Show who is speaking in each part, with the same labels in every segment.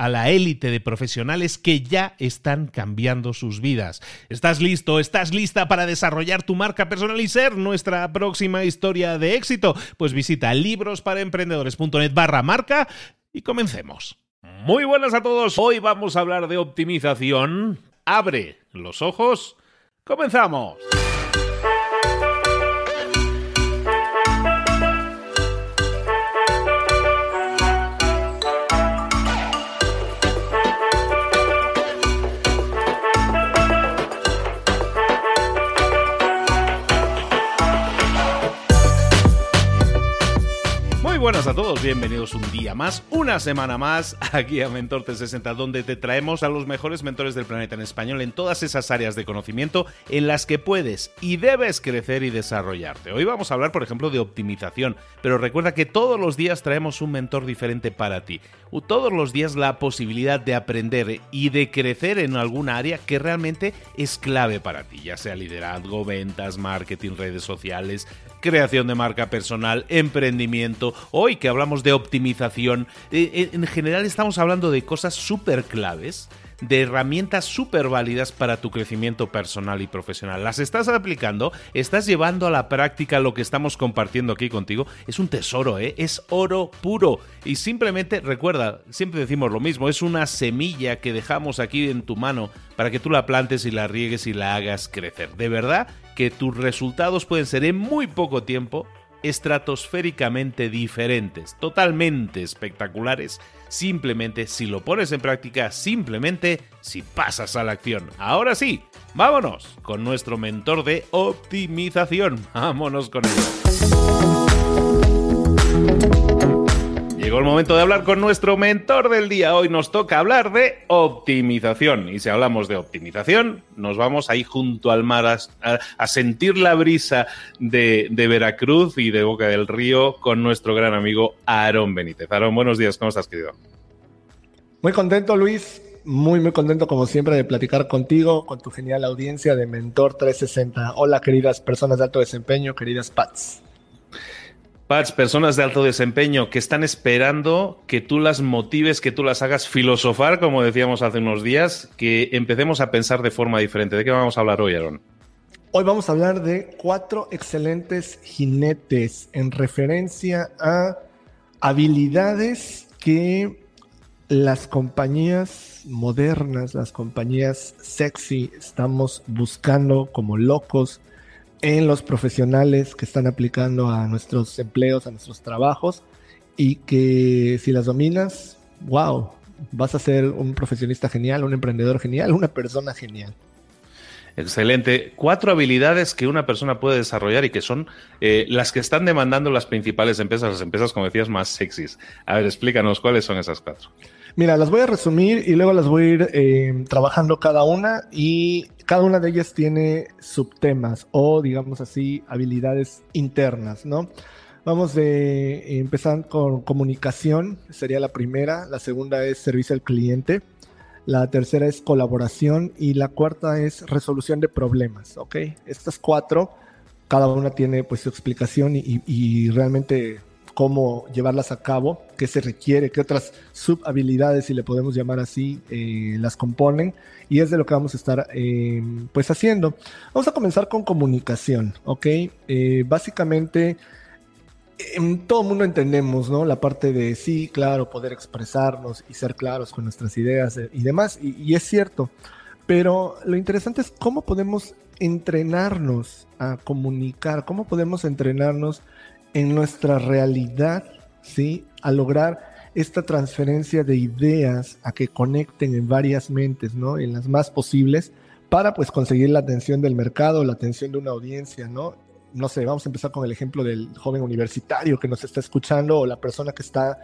Speaker 1: a la élite de profesionales que ya están cambiando sus vidas. ¿Estás listo? ¿Estás lista para desarrollar tu marca personal y ser nuestra próxima historia de éxito? Pues visita librosparaemprendedores.net barra marca y comencemos. Muy buenas a todos. Hoy vamos a hablar de optimización. Abre los ojos. Comenzamos. Buenas a todos, bienvenidos un día más, una semana más aquí a Mentor 360, donde te traemos a los mejores mentores del planeta en español en todas esas áreas de conocimiento en las que puedes y debes crecer y desarrollarte. Hoy vamos a hablar, por ejemplo, de optimización, pero recuerda que todos los días traemos un mentor diferente para ti. Todos los días la posibilidad de aprender y de crecer en alguna área que realmente es clave para ti, ya sea liderazgo, ventas, marketing, redes sociales, creación de marca personal, emprendimiento. Hoy que hablamos de optimización, eh, eh, en general estamos hablando de cosas súper claves de herramientas súper válidas para tu crecimiento personal y profesional. ¿Las estás aplicando? ¿Estás llevando a la práctica lo que estamos compartiendo aquí contigo? Es un tesoro, ¿eh? Es oro puro. Y simplemente recuerda, siempre decimos lo mismo, es una semilla que dejamos aquí en tu mano para que tú la plantes y la riegues y la hagas crecer. De verdad que tus resultados pueden ser en muy poco tiempo estratosféricamente diferentes, totalmente espectaculares, simplemente si lo pones en práctica, simplemente si pasas a la acción. Ahora sí, vámonos con nuestro mentor de optimización. Vámonos con ello. Llegó el momento de hablar con nuestro mentor del día. Hoy nos toca hablar de optimización. Y si hablamos de optimización, nos vamos ahí junto al mar a, sentir la brisa de, de, Veracruz y de Boca del Río con nuestro gran amigo Aarón Benítez. Aarón, buenos días. ¿Cómo estás, querido?
Speaker 2: Muy contento, Luis. Muy, muy contento, como siempre, de platicar contigo, con tu genial audiencia de Mentor 360. Hola, queridas personas de alto desempeño, queridas Pats.
Speaker 1: Pats, personas de alto desempeño que están esperando que tú las motives, que tú las hagas filosofar, como decíamos hace unos días, que empecemos a pensar de forma diferente. ¿De qué vamos a hablar hoy, Aaron?
Speaker 2: Hoy vamos a hablar de cuatro excelentes jinetes en referencia a habilidades que las compañías modernas, las compañías sexy, estamos buscando como locos en los profesionales que están aplicando a nuestros empleos, a nuestros trabajos, y que si las dominas, wow, vas a ser un profesionista genial, un emprendedor genial, una persona genial.
Speaker 1: Excelente. Cuatro habilidades que una persona puede desarrollar y que son eh, las que están demandando las principales empresas, las empresas, como decías, más sexys. A ver, explícanos cuáles son esas cuatro.
Speaker 2: Mira, las voy a resumir y luego las voy a ir eh, trabajando cada una y cada una de ellas tiene subtemas o, digamos así, habilidades internas, ¿no? Vamos de empezar con comunicación, sería la primera, la segunda es servicio al cliente, la tercera es colaboración y la cuarta es resolución de problemas, ¿ok? Estas cuatro, cada una tiene pues su explicación y, realmente cómo llevarlas a cabo, qué se requiere, qué otras subhabilidades, si le podemos llamar así, eh, las componen y es de lo que vamos a estar eh, pues haciendo. Vamos a comenzar con comunicación, ¿ok? Eh, básicamente en todo mundo entendemos, ¿no? La parte de sí, claro, poder expresarnos y ser claros con nuestras ideas eh, y demás, y, es cierto. Pero lo interesante es cómo podemos entrenarnos a comunicar, cómo podemos entrenarnos en nuestra realidad, ¿sí? A lograr esta transferencia de ideas a que conecten en varias mentes, ¿no? En las más posibles para pues conseguir la atención del mercado, la atención de una audiencia, ¿no? no sé, vamos a empezar con el ejemplo del joven universitario que nos está escuchando o la persona que está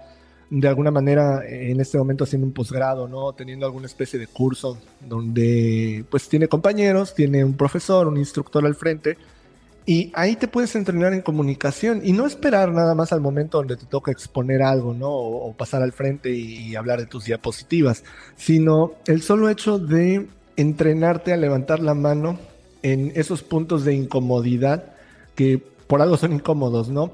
Speaker 2: de alguna manera en este momento haciendo un posgrado, ¿no? Teniendo alguna especie de curso donde pues tiene compañeros, tiene un profesor, un instructor al frente y ahí te puedes entrenar en comunicación y no esperar nada más al momento donde te toca exponer algo, ¿no? O, pasar al frente y, hablar de tus diapositivas, sino el solo hecho de entrenarte a levantar la mano en esos puntos de incomodidad que por algo son incómodos, ¿no?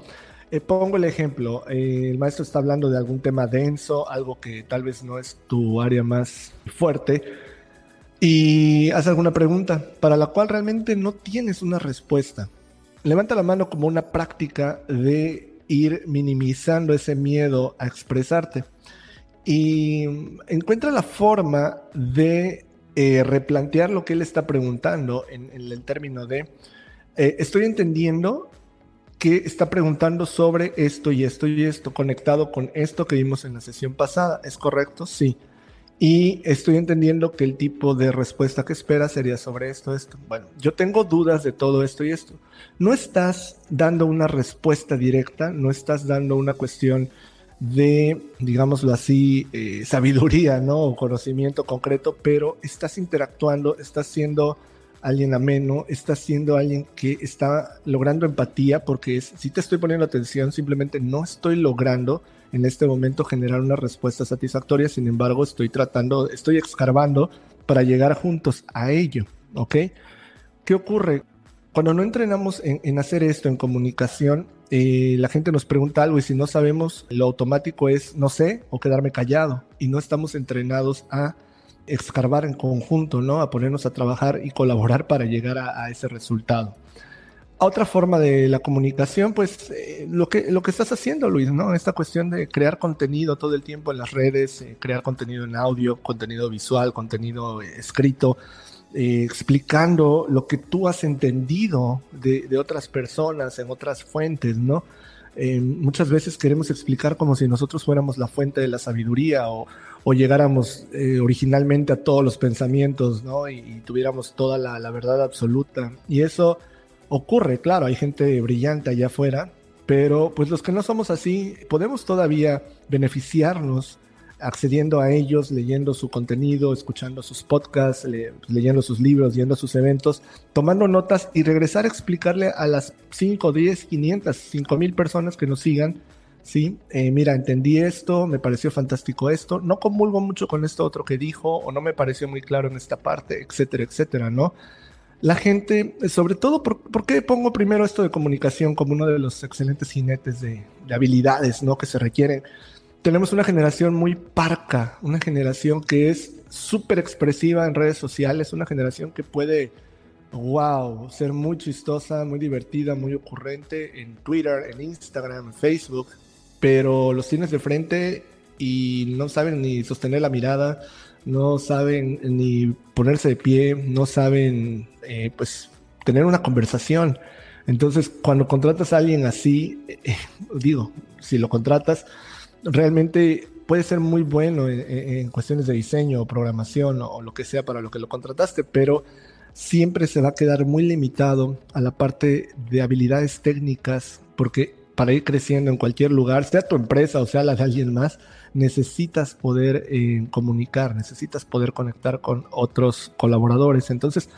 Speaker 2: Eh, pongo el ejemplo, eh, el maestro está hablando de algún tema denso, algo que tal vez no es tu área más fuerte, y hace alguna pregunta para la cual realmente no tienes una respuesta. Levanta la mano como una práctica de ir minimizando ese miedo a expresarte y encuentra la forma de eh, replantear lo que él está preguntando en el término de eh, estoy entendiendo que está preguntando sobre esto y esto y esto, conectado con esto que vimos en la sesión pasada. ¿Es correcto? Sí. Y estoy entendiendo que el tipo de respuesta que espera sería sobre esto, esto. Bueno, yo tengo dudas de todo esto y esto. No estás dando una respuesta directa, no estás dando una cuestión de, digámoslo así, eh, sabiduría, ¿no? O conocimiento concreto, pero estás interactuando, estás siendo alguien ameno, estás siendo alguien que está logrando empatía, porque si te estoy poniendo atención, simplemente no estoy logrando en este momento generar una respuesta satisfactoria, sin embargo estoy tratando, estoy escarbando para llegar juntos a ello, ¿ok? ¿Qué ocurre? Cuando no entrenamos en, hacer esto, en comunicación, eh, la gente nos pregunta algo y si no sabemos, lo automático es no sé o quedarme callado y no estamos entrenados a escarbar en conjunto, ¿no? A ponernos a trabajar y colaborar para llegar a, ese resultado. Otra forma de la comunicación, pues eh, lo, que, lo que estás haciendo, Luis, ¿no? Esta cuestión de crear contenido todo el tiempo en las redes, eh, crear contenido en audio, contenido visual, contenido eh, escrito, explicando lo que tú has entendido de, otras personas en otras fuentes, ¿no? muchas veces queremos explicar como si nosotros fuéramos la fuente de la sabiduría o, llegáramos originalmente a todos los pensamientos, ¿no? Y, tuviéramos toda la, verdad absoluta. Y eso ocurre, claro, hay gente brillante allá afuera, pero pues los que no somos así, podemos todavía beneficiarnos accediendo a ellos, leyendo su contenido, escuchando sus podcasts, leyendo sus libros, yendo a sus eventos, tomando notas y regresar a explicarle a las 5, 10, 500, 5 mil personas que nos sigan ¿sí? Eh, mira, entendí esto, me pareció fantástico esto, no comulgo mucho con esto otro que dijo, o no me pareció muy claro en esta parte, etcétera, etcétera, ¿no? La gente, sobre todo, ¿por, qué pongo primero esto de comunicación como uno de los excelentes jinetes de, habilidades, ¿no? Que se requieren. Tenemos una generación muy parca, una generación que es súper expresiva en redes sociales, una generación que puede wow, ser muy chistosa, muy divertida, muy ocurrente en Twitter, en Instagram, en Facebook, pero los tienes de frente y no saben ni sostener la mirada, no saben ni ponerse de pie, no saben eh, pues tener una conversación. Entonces, cuando contratas a alguien así, eh, digo, si lo contratas, realmente puede ser muy bueno en, cuestiones de diseño o programación o, lo que sea para lo que lo contrataste, pero siempre se va a quedar muy limitado a la parte de habilidades técnicas, porque para ir creciendo en cualquier lugar, sea tu empresa o sea la de alguien más, necesitas poder eh, comunicar, necesitas poder conectar con otros colaboradores. Entonces,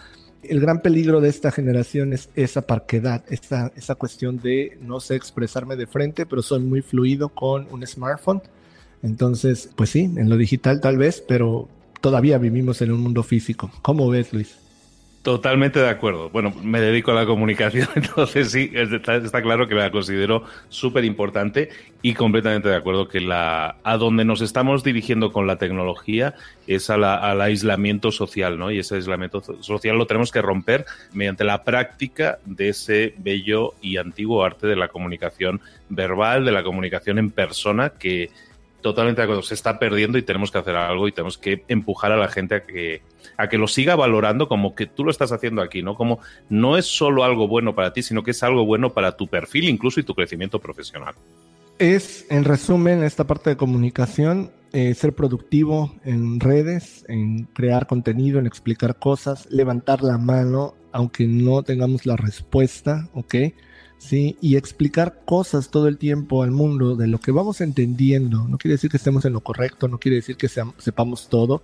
Speaker 2: el gran peligro de esta generación es esa parquedad, esa, esa cuestión de no sé expresarme de frente, pero soy muy fluido con un smartphone. Entonces, pues sí, en lo digital tal vez, pero todavía vivimos en un mundo físico. ¿Cómo ves, Luis?
Speaker 3: Totalmente de acuerdo. Bueno, me dedico a la comunicación, entonces sí, está, claro que la considero súper importante y completamente de acuerdo que la, a donde nos estamos dirigiendo con la tecnología es al aislamiento social, ¿no? Y ese aislamiento social lo tenemos que romper mediante la práctica de ese bello y antiguo arte de la comunicación verbal, de la comunicación en persona que totalmente de acuerdo, se está perdiendo y tenemos que hacer algo y tenemos que empujar a la gente a que, a que lo siga valorando como que tú lo estás haciendo aquí, ¿no? Como no es solo algo bueno para ti, sino que es algo bueno para tu perfil incluso y tu crecimiento profesional.
Speaker 2: Es, en resumen, esta parte de comunicación, eh, ser productivo en redes, en crear contenido, en explicar cosas, levantar la mano, aunque no tengamos la respuesta, ¿ok? Y explicar cosas todo el tiempo al mundo de lo que vamos entendiendo. No quiere decir que estemos en lo correcto, no quiere decir que sepamos todo.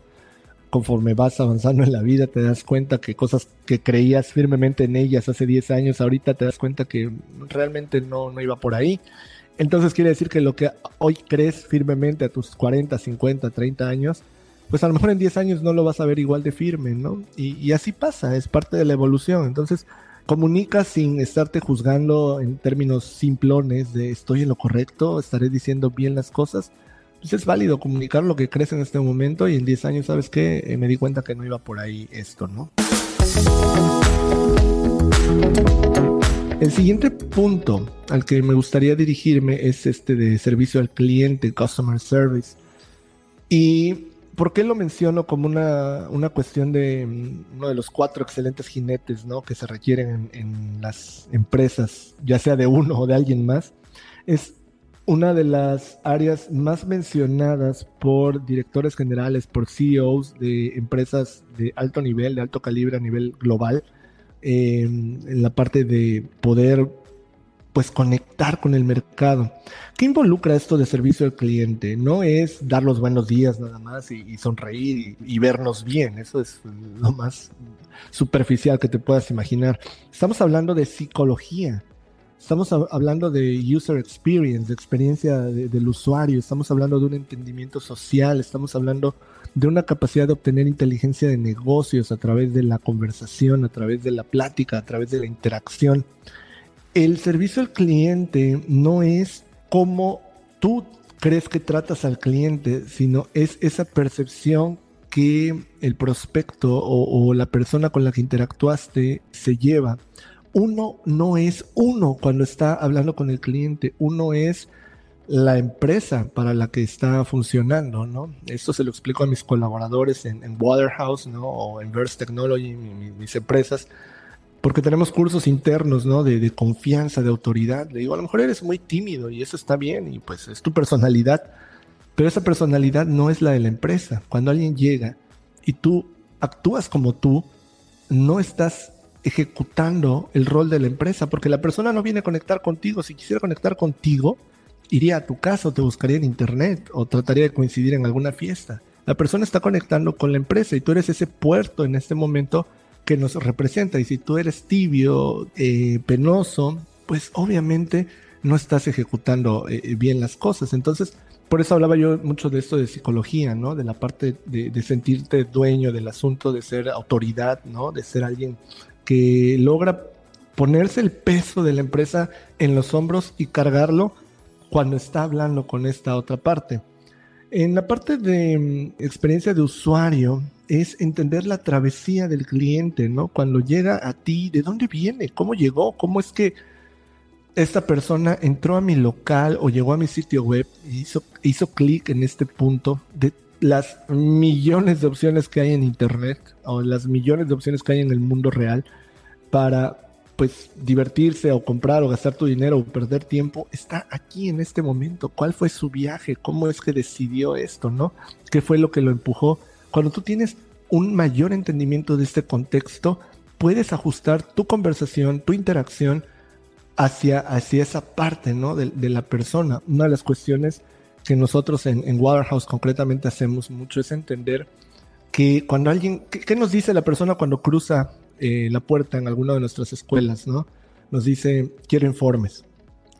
Speaker 2: Conforme vas avanzando en la vida, te das cuenta que cosas que creías firmemente en ellas hace 10 años, ahorita te das cuenta que realmente no, no iba por ahí. Entonces quiere decir que lo que hoy crees firmemente a tus 40, 50, 30 años, pues a lo mejor en 10 años no lo vas a ver igual de firme, ¿no? Y así pasa, es parte de la evolución. Entonces, comunica sin estarte juzgando en términos simplones de estoy en lo correcto, estaré diciendo bien las cosas. Pues es válido comunicar lo que crees en este momento y en 10 años, ¿sabes qué? Eh, me di cuenta que no iba por ahí esto, ¿no? El siguiente punto al que me gustaría dirigirme es este de servicio al cliente, customer service. Y ¿Por qué lo menciono como una, una, cuestión de mm, uno de los cuatro excelentes jinetes ¿no? que se requieren en, las empresas, ya sea de uno o de alguien más? Es una de las áreas más mencionadas por directores generales, por CEOs de empresas de alto nivel, de alto calibre a nivel global, eh, en la parte de poder pues conectar con el mercado. ¿Qué involucra esto de servicio al cliente? No es dar los buenos días nada más y, sonreír y, vernos bien, eso es lo más superficial que te puedas imaginar. Estamos hablando de psicología, estamos hablando de user experience, de experiencia del usuario, estamos hablando de un entendimiento social, estamos hablando de una capacidad de obtener inteligencia de negocios a través de la conversación, a través de la plática, a través de la interacción el servicio al cliente no es como tú crees que tratas al cliente, sino es esa percepción que el prospecto o, la persona con la que interactuaste se lleva. Uno no es uno cuando está hablando con el cliente, uno es la empresa para la que está funcionando, ¿no? Esto se lo explico a mis colaboradores en, Waterhouse, ¿no? O en Verse Technology, mis empresas porque tenemos cursos internos, ¿no? De, confianza, de autoridad. Le digo, a lo mejor eres muy tímido y eso está bien y pues es tu personalidad, pero esa personalidad no es la de la empresa. Cuando alguien llega y tú actúas como tú, no estás ejecutando el rol de la empresa, porque la persona no viene a conectar contigo. Si quisiera conectar contigo, iría a tu casa o te buscaría en internet o trataría de coincidir en alguna fiesta. La persona está conectando con la empresa y tú eres ese puerto en este momento que nos representa. Y si tú eres tibio, eh, penoso, pues obviamente no estás ejecutando eh, bien las cosas. Entonces, por eso hablaba yo mucho de esto de psicología, ¿no? De la parte de, sentirte dueño del asunto, de ser autoridad, ¿no? De ser alguien que logra ponerse el peso de la empresa en los hombros y cargarlo cuando está hablando con esta otra parte. En la parte de mm, experiencia de usuario, es entender la travesía del cliente, ¿no? Cuando llega a ti, ¿de dónde viene? ¿Cómo llegó? ¿Cómo es que esta persona entró a mi local o llegó a mi sitio web y hizo, hizo clic en este punto de las millones de opciones que hay en Internet o las millones de opciones que hay en el mundo real para pues divertirse o comprar o gastar tu dinero o perder tiempo, está aquí en este momento. ¿Cuál fue su viaje? ¿Cómo es que decidió esto? ¿No? ¿Qué fue lo que lo empujó? Cuando tú tienes un mayor entendimiento de este contexto, puedes ajustar tu conversación, tu interacción hacia, hacia esa parte ¿no? de, la persona. Una de las cuestiones que nosotros en, en, Waterhouse concretamente hacemos mucho es entender que cuando alguien, ¿qué, nos dice la persona cuando cruza eh, la puerta en alguna de nuestras escuelas? ¿no? Nos dice, quiero informes.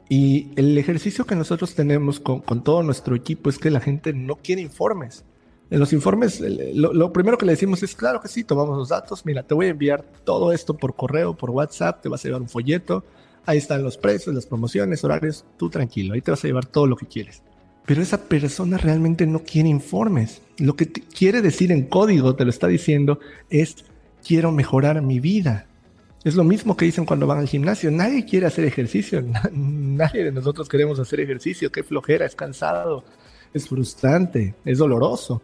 Speaker 2: Y el ejercicio que nosotros tenemos con, con todo nuestro equipo es que la gente no quiere informes. En los informes, lo, lo, primero que le decimos es, claro que sí, tomamos los datos, mira, te voy a enviar todo esto por correo, por WhatsApp, te vas a llevar un folleto, ahí están los precios, las promociones, horarios, tú tranquilo, ahí te vas a llevar todo lo que quieres. Pero esa persona realmente no quiere informes. Lo que quiere decir en código, te lo está diciendo, es quiero mejorar mi vida. Es lo mismo que dicen cuando van al gimnasio. Nadie quiere hacer ejercicio. Nadie de nosotros queremos hacer ejercicio. Qué flojera, es cansado, es frustrante, es doloroso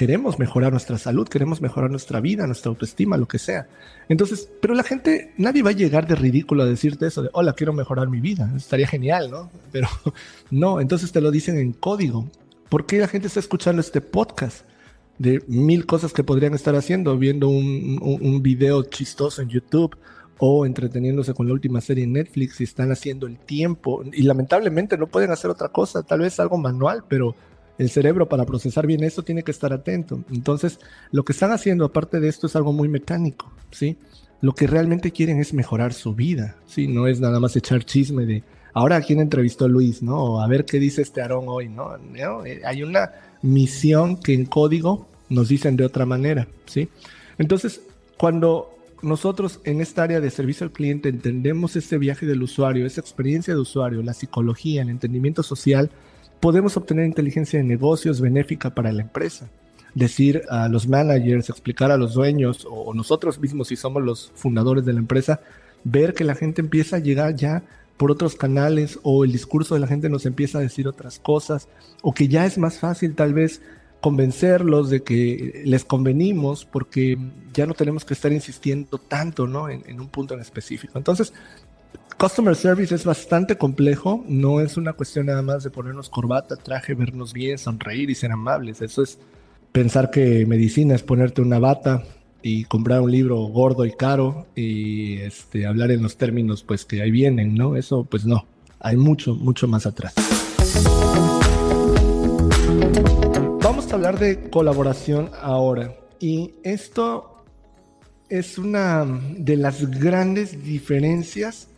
Speaker 2: queremos mejorar nuestra salud, queremos mejorar nuestra vida, nuestra autoestima, lo que sea. Entonces, pero la gente, nadie va a llegar de ridículo a decirte eso de, hola, quiero mejorar mi vida. Estaría genial, ¿no? Pero no, entonces te lo dicen en código. ¿Por qué la gente está escuchando este podcast? De mil cosas que podrían estar haciendo, viendo un, un, video chistoso en YouTube o entreteniéndose con la última serie en Netflix y están haciendo el tiempo y lamentablemente no pueden hacer otra cosa, tal vez algo manual, pero el cerebro para procesar bien esto tiene que estar atento. Entonces, lo que están haciendo aparte de esto es algo muy mecánico, ¿sí? Lo que realmente quieren es mejorar su vida, ¿sí? No es nada más echar chisme de, ahora a quién entrevistó Luis, ¿no? A ver qué dice este Aarón hoy, ¿no? Eh, hay una misión que en código nos dicen de otra manera, ¿sí? Entonces, cuando nosotros en esta área de servicio al cliente entendemos ese viaje del usuario, esa experiencia de usuario, la psicología, el entendimiento social, podemos obtener inteligencia de negocios benéfica para la empresa. Decir a los managers, explicar a los dueños o nosotros mismos si somos los fundadores de la empresa, ver que la gente empieza a llegar ya por otros canales o el discurso de la gente nos empieza a decir otras cosas o que ya es más fácil tal vez convencerlos de que les convenimos porque ya no tenemos que estar insistiendo tanto ¿no? en, un punto en específico. Entonces, Customer service es bastante complejo, no es una cuestión nada más de ponernos corbata, traje, vernos bien, sonreír y ser amables. Eso es pensar que medicina es ponerte una bata y comprar un libro gordo y caro y este, hablar en los términos pues que ahí vienen, ¿no? Eso pues no, hay mucho, mucho más atrás. Vamos a hablar de colaboración ahora y esto es una de las grandes diferencias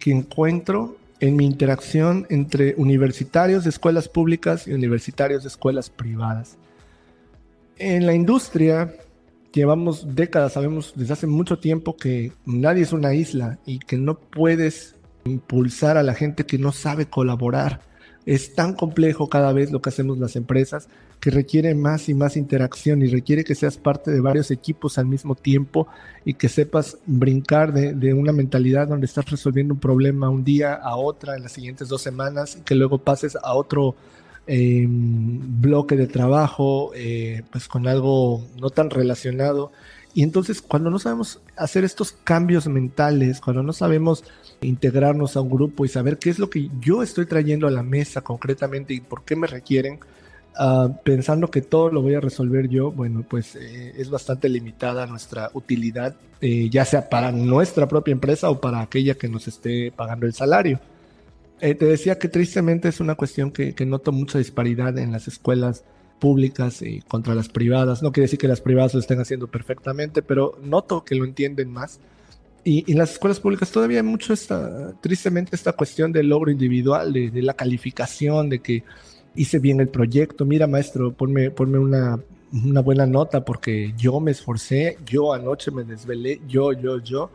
Speaker 2: que encuentro en mi interacción entre universitarios de escuelas públicas y universitarios de escuelas privadas. En la industria llevamos décadas, sabemos desde hace mucho tiempo que nadie es una isla y que no puedes impulsar a la gente que no sabe colaborar. Es tan complejo cada vez lo que hacemos las empresas que requiere más y más interacción y requiere que seas parte de varios equipos al mismo tiempo y que sepas brincar de, una mentalidad donde estás resolviendo un problema un día a otra en las siguientes dos semanas y que luego pases a otro em, bloque de trabajo eh, pues con algo no tan relacionado. Y entonces cuando no sabemos hacer estos cambios mentales, cuando no sabemos integrarnos a un grupo y saber qué es lo que yo estoy trayendo a la mesa concretamente y por qué me requieren, Ah, pensando que todo lo voy a resolver yo, bueno, pues eh, es bastante limitada nuestra utilidad, eh, ya sea para nuestra propia empresa o para aquella que nos esté pagando el salario. Eh, te decía que tristemente es una cuestión que, noto mucha disparidad en las escuelas públicas y contra las privadas. No quiere decir que las privadas lo estén haciendo perfectamente, pero noto que lo entienden más. Y en las escuelas públicas todavía hay mucho esta, tristemente, esta cuestión del logro individual, de, de la calificación, de que hice bien el proyecto, mira maestro, ponme, ponme una, una buena nota porque yo me esforcé, yo anoche me desvelé, yo, yo, yo,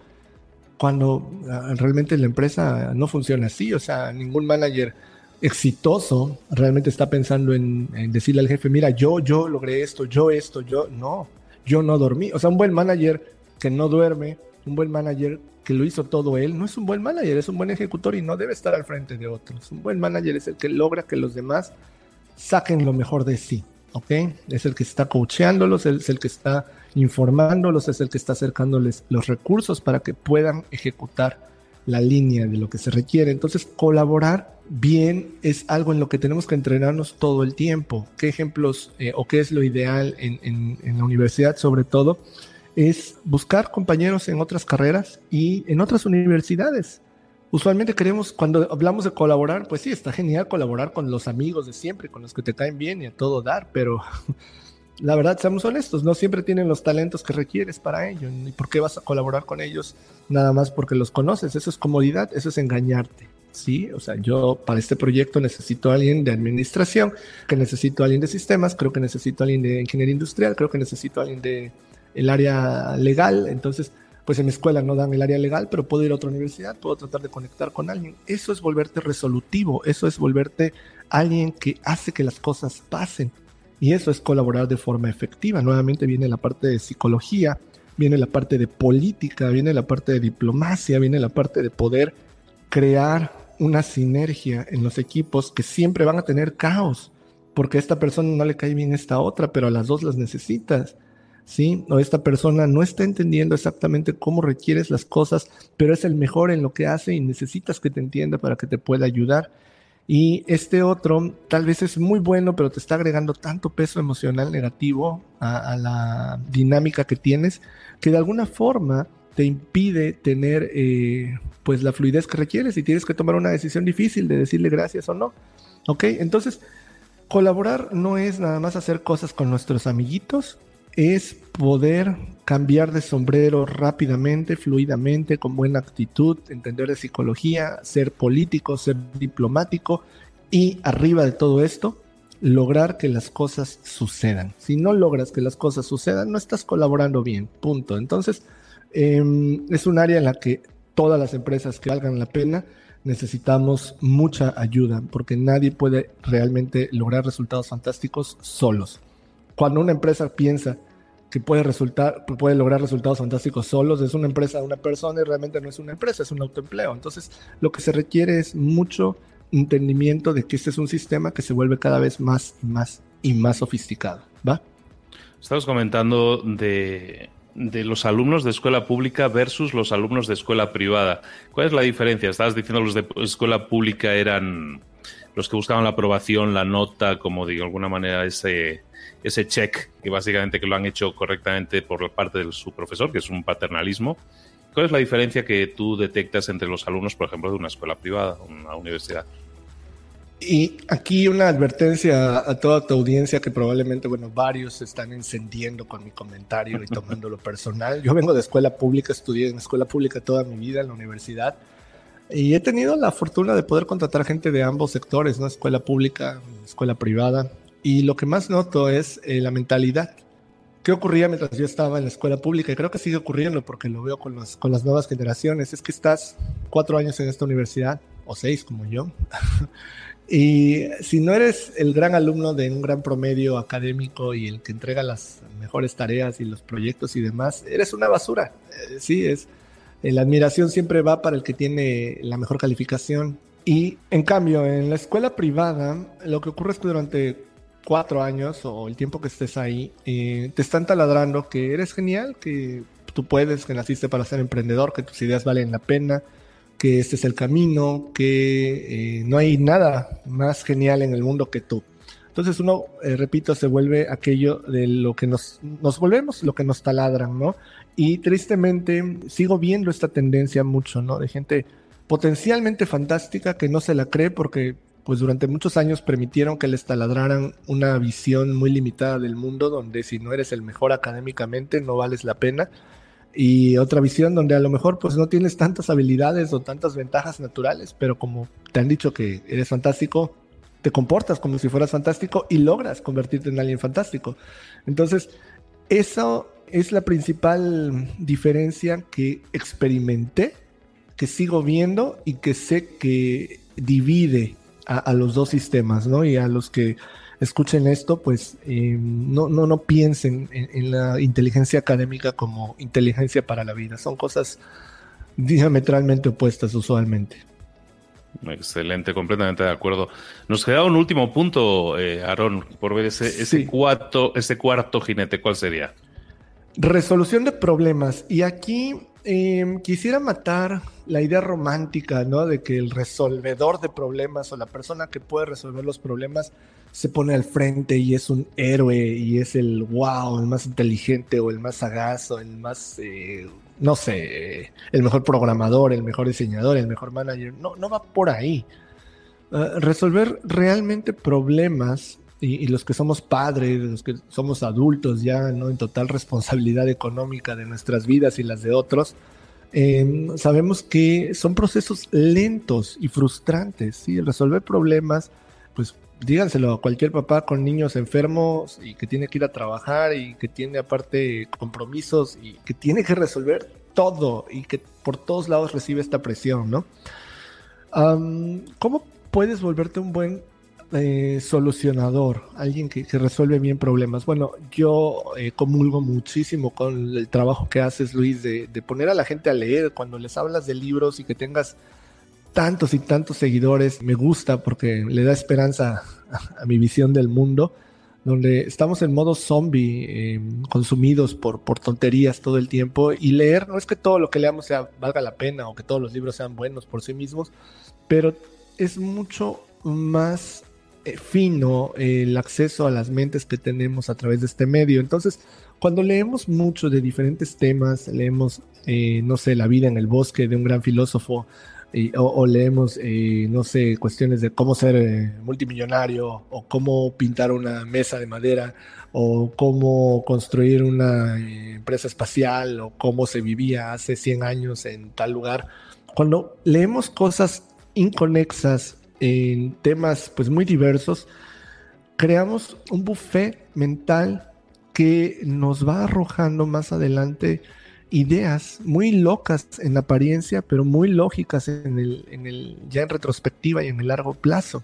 Speaker 2: cuando ah, realmente la empresa no funciona así, o sea, ningún manager exitoso realmente está pensando en, decirle al jefe, mira, yo, yo logré esto, yo esto, yo, no, yo no dormí, o sea, un buen manager que no duerme, un buen manager que lo hizo todo él, no es un buen manager, es un buen ejecutor y no debe estar al frente de otros. Un buen manager es el que logra que los demás saquen lo mejor de sí, ¿ok? Es el que está coacheándolos, es el que está informándolos, es el que está acercándoles los recursos para que puedan ejecutar la línea de lo que se requiere. Entonces, colaborar bien es algo en lo que tenemos que entrenarnos todo el tiempo. ¿Qué ejemplos eh, o qué es lo ideal en, en la universidad sobre todo? Es buscar compañeros en otras carreras y en otras universidades usualmente queremos, cuando hablamos de colaborar, pues sí, está genial colaborar con los amigos de siempre, con los que te caen bien y a todo dar, pero la verdad, seamos honestos, no siempre tienen los talentos que requieres para ello. ¿Y por qué vas a colaborar con ellos nada más porque los conoces? Eso es comodidad, eso es engañarte. Sí, o sea, yo para este proyecto necesito a alguien de administración, que necesito a alguien de sistemas, creo que necesito a alguien de ingeniería industrial, creo que necesito a alguien de el área legal. Entonces, pues en mi escuela no dan el área legal, pero puedo ir a otra universidad, puedo tratar de conectar con alguien. Eso es volverte resolutivo, eso es volverte alguien que hace que las cosas pasen. Y eso es colaborar de forma efectiva. Nuevamente viene la parte de psicología, viene la parte de política, viene la parte de diplomacia, viene la parte de poder crear una sinergia en los equipos que siempre van a tener caos, porque a esta persona no le cae bien esta otra, pero a las dos las necesitas. ¿Sí? O esta persona no está entendiendo exactamente cómo requieres las cosas, pero es el mejor en lo que hace y necesitas que te entienda para que te pueda ayudar. Y este otro tal vez es muy bueno, pero te está agregando tanto peso emocional negativo a, la dinámica que tienes, que de alguna forma te impide tener eh, pues la fluidez que requieres y tienes que tomar una decisión difícil de decirle gracias o no. ¿Ok? Entonces, colaborar no es nada más hacer cosas con nuestros amiguitos, es poder cambiar de sombrero rápidamente, fluidamente, con buena actitud, entender de psicología, ser político, ser diplomático y arriba de todo esto, lograr que las cosas sucedan. Si no logras que las cosas sucedan, no estás colaborando bien, punto. Entonces, em, es un área en la que todas las empresas que valgan la pena necesitamos mucha ayuda, porque nadie puede realmente lograr resultados fantásticos solos cuando una empresa piensa que puede resultar, puede lograr resultados fantásticos solos, es una empresa una persona y realmente no es una empresa, es un autoempleo. Entonces, lo que se requiere es mucho entendimiento de que este es un sistema que se vuelve cada vez más y más y más sofisticado, ¿va?
Speaker 3: Estamos comentando de, de los alumnos de escuela pública versus los alumnos de escuela privada. ¿Cuál es la diferencia? Estabas diciendo los de escuela pública eran los que buscaban la aprobación, la nota, como de alguna manera ese ese check, que básicamente que lo han hecho correctamente por parte de su profesor, que es un paternalismo. ¿Cuál es la diferencia que tú detectas entre los alumnos, por ejemplo, de una escuela privada, una universidad?
Speaker 2: Y aquí una advertencia a toda tu audiencia que probablemente, bueno, varios se están encendiendo con mi comentario y tomándolo personal. Yo vengo de escuela pública, estudié en escuela pública toda mi vida en la universidad y he tenido la fortuna de poder contratar gente de ambos sectores, ¿no? Escuela pública, escuela privada. Y lo que más noto es eh, la mentalidad. ¿Qué ocurría mientras yo estaba en la escuela pública? Y creo que sigue ocurriendo porque lo veo con, los, con las nuevas generaciones. Es que estás cuatro años en esta universidad, o seis como yo. y si no eres el gran alumno de un gran promedio académico y el que entrega las mejores tareas y los proyectos y demás, eres una basura. Eh, sí, es. Eh, la admiración siempre va para el que tiene la mejor calificación. Y en cambio, en la escuela privada, lo que ocurre es que durante cuatro años o el tiempo que estés ahí, eh, te están taladrando que eres genial, que tú puedes, que naciste para ser emprendedor, que tus ideas valen la pena, que este es el camino, que eh, no hay nada más genial en el mundo que tú. Entonces uno, eh, repito, se vuelve aquello de lo que nos, nos volvemos, lo que nos taladran, ¿no? Y tristemente sigo viendo esta tendencia mucho, ¿no? De gente potencialmente fantástica que no se la cree porque pues durante muchos años permitieron que les taladraran una visión muy limitada del mundo, donde si no eres el mejor académicamente no vales la pena, y otra visión donde a lo mejor pues no tienes tantas habilidades o tantas ventajas naturales, pero como te han dicho que eres fantástico, te comportas como si fueras fantástico y logras convertirte en alguien fantástico. Entonces, eso es la principal diferencia que experimenté, que sigo viendo y que sé que divide a, los dos sistemas, ¿no? Y a los que escuchen esto, pues eh, no, no, no piensen en, la inteligencia académica como inteligencia para la vida. Son cosas diametralmente opuestas usualmente.
Speaker 3: Excelente, completamente de acuerdo. Nos queda un último punto, eh, Aarón, por ver ese, ese, cuarto, ese cuarto jinete, ¿cuál sería?
Speaker 2: Resolución de problemas. Y aquí em, quisiera matar la idea romántica, ¿no? De que el resolvedor de problemas o la persona que puede resolver los problemas se pone al frente y es un héroe y es el wow, el más inteligente o el más sagaz o el más, eh, no sé, el mejor programador, el mejor diseñador, el mejor manager. No, no va por ahí. Ah, resolver realmente problemas y, los que somos padres, los que somos adultos ya ¿no? en total responsabilidad económica de nuestras vidas y las de otros, em, sabemos que son procesos lentos y frustrantes. ¿sí? Resolver problemas, pues díganselo a cualquier papá con niños enfermos y que tiene que ir a trabajar y que tiene aparte compromisos y que tiene que resolver todo y que por todos lados recibe esta presión, ¿no? ¿Cómo puedes volverte un buen eh, solucionador, alguien que, resuelve bien problemas. Bueno, yo eh, comulgo muchísimo con el trabajo que haces, Luis, de, poner a la gente a leer cuando les hablas de libros y que tengas tantos y tantos seguidores. Me gusta porque le da esperanza a, mi visión del mundo, donde estamos en modo zombie, em, consumidos por, por tonterías todo el tiempo. Y leer no es que todo lo que leamos sea, valga la pena o que todos los libros sean buenos por sí mismos, pero es mucho más fino el acceso a las mentes que tenemos a través de este medio. Entonces, cuando leemos mucho de diferentes temas, leemos, eh, no sé, La vida en el bosque de un gran filósofo, o, leemos, eh, no sé, cuestiones de cómo ser multimillonario, o cómo pintar una mesa de madera, o cómo construir una empresa espacial, o cómo se vivía hace 100 años en tal lugar. Cuando leemos cosas inconexas en temas pues muy diversos, creamos un buffet mental que nos va arrojando más adelante ideas muy locas en apariencia, pero muy lógicas en el, en el, ya en retrospectiva y en el largo plazo.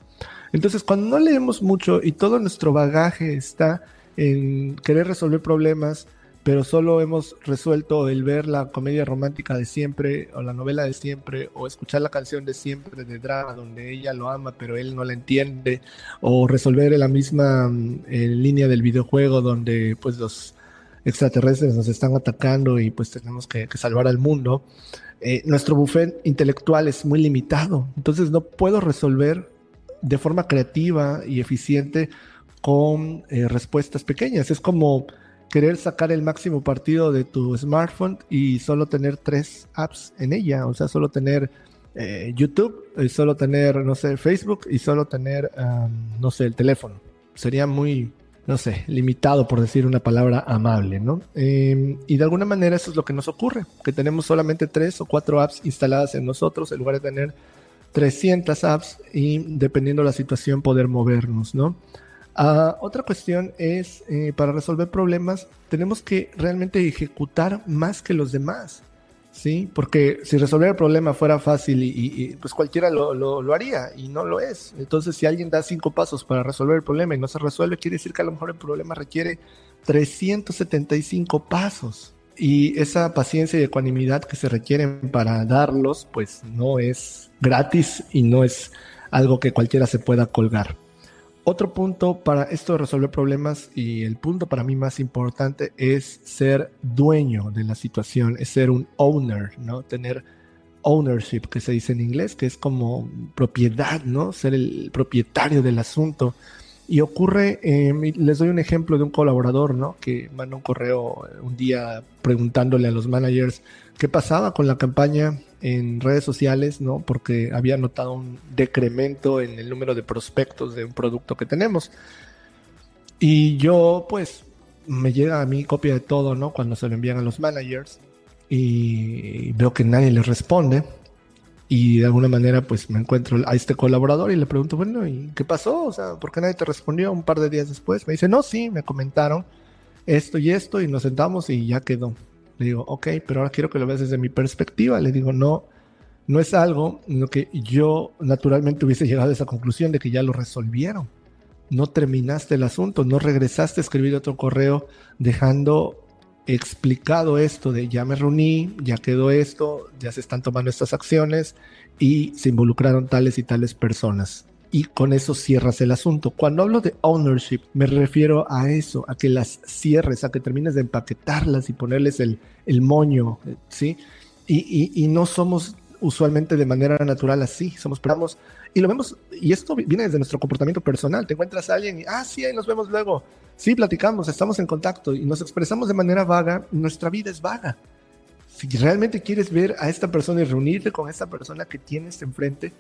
Speaker 2: Entonces, cuando no leemos mucho y todo nuestro bagaje está en querer resolver problemas, pero solo hemos resuelto el ver la comedia romántica de siempre o la novela de siempre o escuchar la canción de siempre de drama donde ella lo ama pero él no la entiende o resolver la misma mm, línea del videojuego donde pues los extraterrestres nos están atacando y pues tenemos que, salvar al mundo. Eh, nuestro buffet intelectual es muy limitado, entonces no puedo resolver de forma creativa y eficiente con eh, respuestas pequeñas. Es como querer sacar el máximo partido de tu smartphone y solo tener tres apps en ella, o sea, solo tener eh, YouTube, y solo tener, no sé, Facebook y solo tener, no sé, el teléfono. Sería muy, no sé, limitado por decir una palabra amable, ¿no? Em, y de alguna manera eso es lo que nos ocurre, que tenemos solamente tres o cuatro apps instaladas en nosotros en lugar de tener 300 apps y dependiendo de la situación poder movernos, ¿no? Ah, otra cuestión es, eh, para resolver problemas, tenemos que realmente ejecutar más que los demás, ¿sí? Porque si resolver el problema fuera fácil y, pues cualquiera lo, lo, haría y no lo es. Entonces, si alguien da cinco pasos para resolver el problema y no se resuelve, quiere decir que a lo mejor el problema requiere 375 pasos. Y esa paciencia y ecuanimidad que se requieren para darlos, pues no es gratis y no es algo que cualquiera se pueda colgar. Otro punto para esto de resolver problemas y el punto para mí más importante es ser dueño de la situación, es ser un owner, ¿no? Tener ownership, que se dice en inglés, que es como propiedad, ¿no? Ser el propietario del asunto. Y ocurre, eh, les doy un ejemplo de un colaborador, ¿no? Que manda un correo un día preguntándole a los managers qué pasaba con la campaña en redes sociales, ¿no? Porque había notado un decremento en el número de prospectos de un producto que tenemos. Y yo, pues, me llega a mí copia de todo, ¿no? Cuando se lo envían a los managers y veo que nadie les responde. Y de alguna manera, pues me encuentro a este colaborador y le pregunto, bueno, ¿y qué pasó? O sea, ¿por qué nadie te respondió un par de días después? Me dice, no, sí, me comentaron esto y esto y nos sentamos y ya quedó. Le digo, ok, pero ahora quiero que lo veas desde mi perspectiva. Le digo, no, no es algo en lo que yo naturalmente hubiese llegado a esa conclusión de que ya lo resolvieron. No terminaste el asunto, no regresaste a escribir otro correo dejando explicado esto de ya me reuní, ya quedó esto, ya se están tomando estas acciones y se involucraron tales y tales personas y con eso cierras el asunto. Cuando hablo de ownership, me refiero a eso, a que las cierres, a que termines de empaquetarlas y ponerles el, el moño, ¿sí? y, no somos usualmente de manera natural así, somos esperamos y lo vemos, y esto viene desde nuestro comportamiento personal, te encuentras a alguien y, ah, sí, ahí nos vemos luego, sí, platicamos, estamos en contacto y nos expresamos de manera vaga, nuestra vida es vaga. Si realmente quieres ver a esta persona y reunirte con esta persona que tienes enfrente,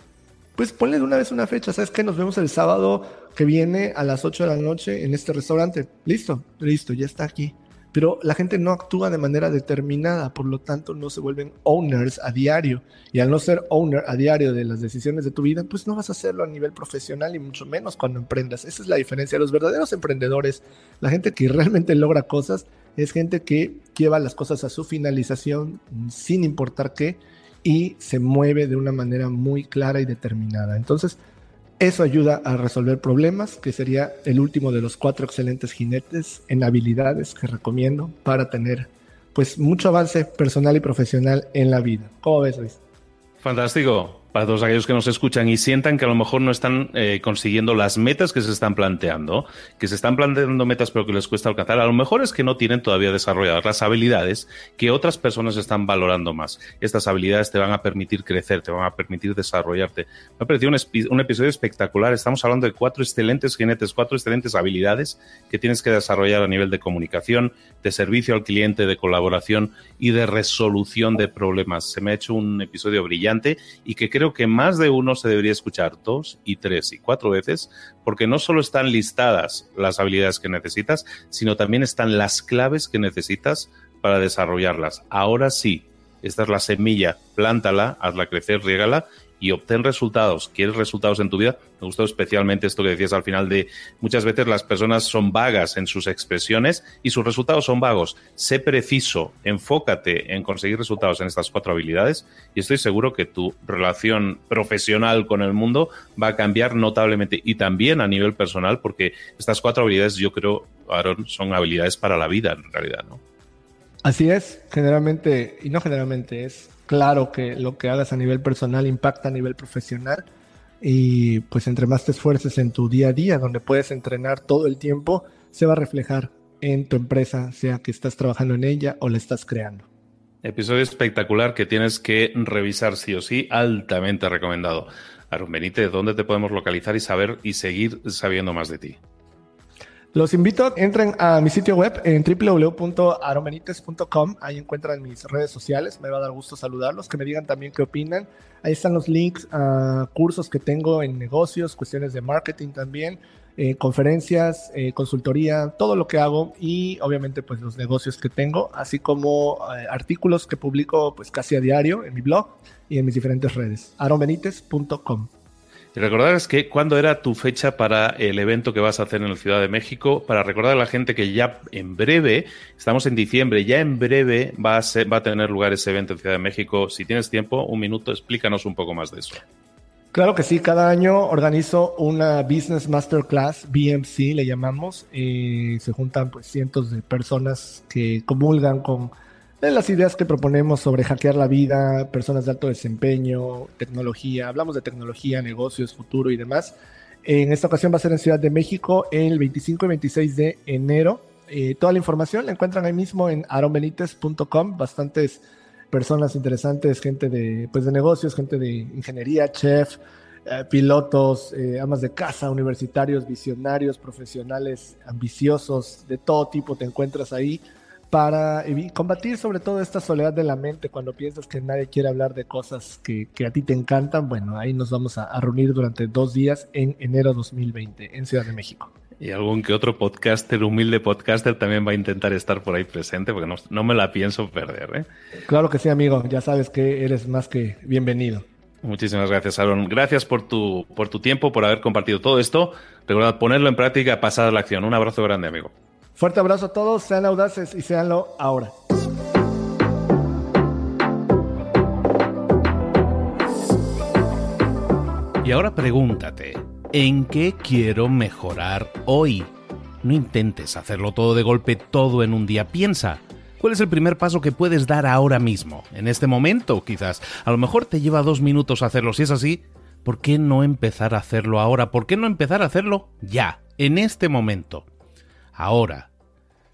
Speaker 2: pues ponle de una vez una fecha, ¿sabes qué? Nos vemos el sábado que viene a las 8 de la noche en este restaurante. Listo, listo, ya está aquí. Pero la gente no actúa de manera determinada, por lo tanto no se vuelven owners a diario. Y al no ser owner a diario de las decisiones de tu vida, pues no vas a hacerlo a nivel profesional y mucho menos cuando emprendas. Esa es la diferencia. Los verdaderos emprendedores, la gente que realmente logra cosas, es gente que lleva las cosas a su finalización sin importar qué y se mueve de una manera muy clara y determinada. Entonces, eso ayuda a resolver problemas, que sería el último de los cuatro excelentes jinetes en habilidades que recomiendo para tener pues mucho avance personal y profesional en la vida. ¿Cómo ves, Luis?
Speaker 1: Fantástico para todos aquellos que nos escuchan y sientan que a lo mejor no están eh, consiguiendo las metas que se están planteando, que se están planteando metas pero que les cuesta alcanzar, a lo mejor es que no tienen todavía desarrolladas las habilidades que otras personas están valorando más. Estas habilidades te van a permitir crecer, te van a permitir desarrollarte. Me ha parecido un, episodio espectacular. Estamos hablando de cuatro excelentes jinetes, cuatro excelentes habilidades que tienes que desarrollar a nivel de comunicación, de servicio al cliente, de colaboración y de resolución de problemas. Se me ha hecho un episodio brillante y que creo que más de uno se debería escuchar dos y tres y cuatro veces, porque no solo están listadas las habilidades que necesitas, sino también están las claves que necesitas para desarrollarlas. Ahora sí, esta es la semilla, plántala, hazla crecer, riégala y obtén resultados. ¿Quieres resultados en tu vida? Me gustó especialmente esto que decías al final de muchas veces las personas son vagas en sus expresiones y sus resultados son vagos. Sé preciso, enfócate en conseguir resultados en estas cuatro habilidades y estoy seguro que tu relación profesional con el mundo va a cambiar notablemente y también a nivel personal porque estas cuatro habilidades yo creo, Aaron, son habilidades para la vida en realidad, ¿no?
Speaker 2: Así es, generalmente, y no generalmente, es claro que lo que hagas a nivel personal impacta a nivel profesional y pues entre más te esfuerces en tu día a día, donde puedes entrenar todo el tiempo, se va a reflejar en tu empresa, sea que estás trabajando en ella o la estás creando.
Speaker 1: Episodio espectacular que tienes que revisar sí o sí, altamente recomendado. Aaron Benítez, ¿dónde te podemos localizar y saber y seguir sabiendo más de ti?
Speaker 2: Los invito, entren a mi sitio web en www.aromenites.com. Ahí encuentran mis redes sociales. Me va a dar gusto saludarlos, que me digan también qué opinan. Ahí están los links a cursos que tengo en negocios, cuestiones de marketing también, eh, conferencias, eh, consultoría, todo lo que hago y obviamente pues los negocios que tengo, así como eh, artículos que publico pues casi a diario en mi blog y en mis diferentes redes. aromenites.com.
Speaker 1: Y recordar es que cuándo era tu fecha para el evento que vas a hacer en la Ciudad de México, para recordar a la gente que ya en breve, estamos en diciembre, ya en breve va a, va a tener lugar ese evento en Ciudad de México. Si tienes tiempo, un minuto, explícanos un poco más de eso.
Speaker 2: Claro que sí, cada año organizo una Business Masterclass, BMC le llamamos, y se juntan pues cientos de personas que comulgan con de las ideas que proponemos sobre hackear la vida, personas de alto desempeño, tecnología, hablamos de tecnología, negocios, futuro y demás. En esta ocasión va a ser en Ciudad de México el 25 y 26 de enero. Eh, toda la información la encuentran ahí mismo en aronbenitez.com. Bastantes personas interesantes, gente de, pues de negocios, gente de ingeniería, chef, eh, pilotos, eh, amas de casa, universitarios, visionarios, profesionales, ambiciosos, de todo tipo te encuentras ahí para combatir sobre todo esta soledad de la mente cuando piensas que nadie quiere hablar de cosas que, a ti te encantan. Bueno, ahí nos vamos a, reunir durante dos días en enero 2020 en Ciudad de México.
Speaker 1: Y algún que otro podcaster, humilde podcaster, también va a intentar estar por ahí presente porque no, me la pienso perder. ¿eh?
Speaker 2: Claro que sí, amigo. Ya sabes que eres más que bienvenido.
Speaker 1: Muchísimas gracias, Aaron. Gracias por tu, por tu tiempo, por haber compartido todo esto. Recuerda ponerlo en práctica, pasar a la acción. Un abrazo grande, amigo.
Speaker 2: Fuerte abrazo a todos, sean audaces y seanlo ahora.
Speaker 4: Y ahora pregúntate, ¿en qué quiero mejorar hoy? No intentes hacerlo todo de golpe, todo en un día. Piensa, ¿cuál es el primer paso que puedes dar ahora mismo? En este momento, quizás. A lo mejor te lleva dos minutos hacerlo. Si es así, ¿por qué no empezar a hacerlo ahora? ¿Por qué no empezar a hacerlo ya, en este momento? Ahora,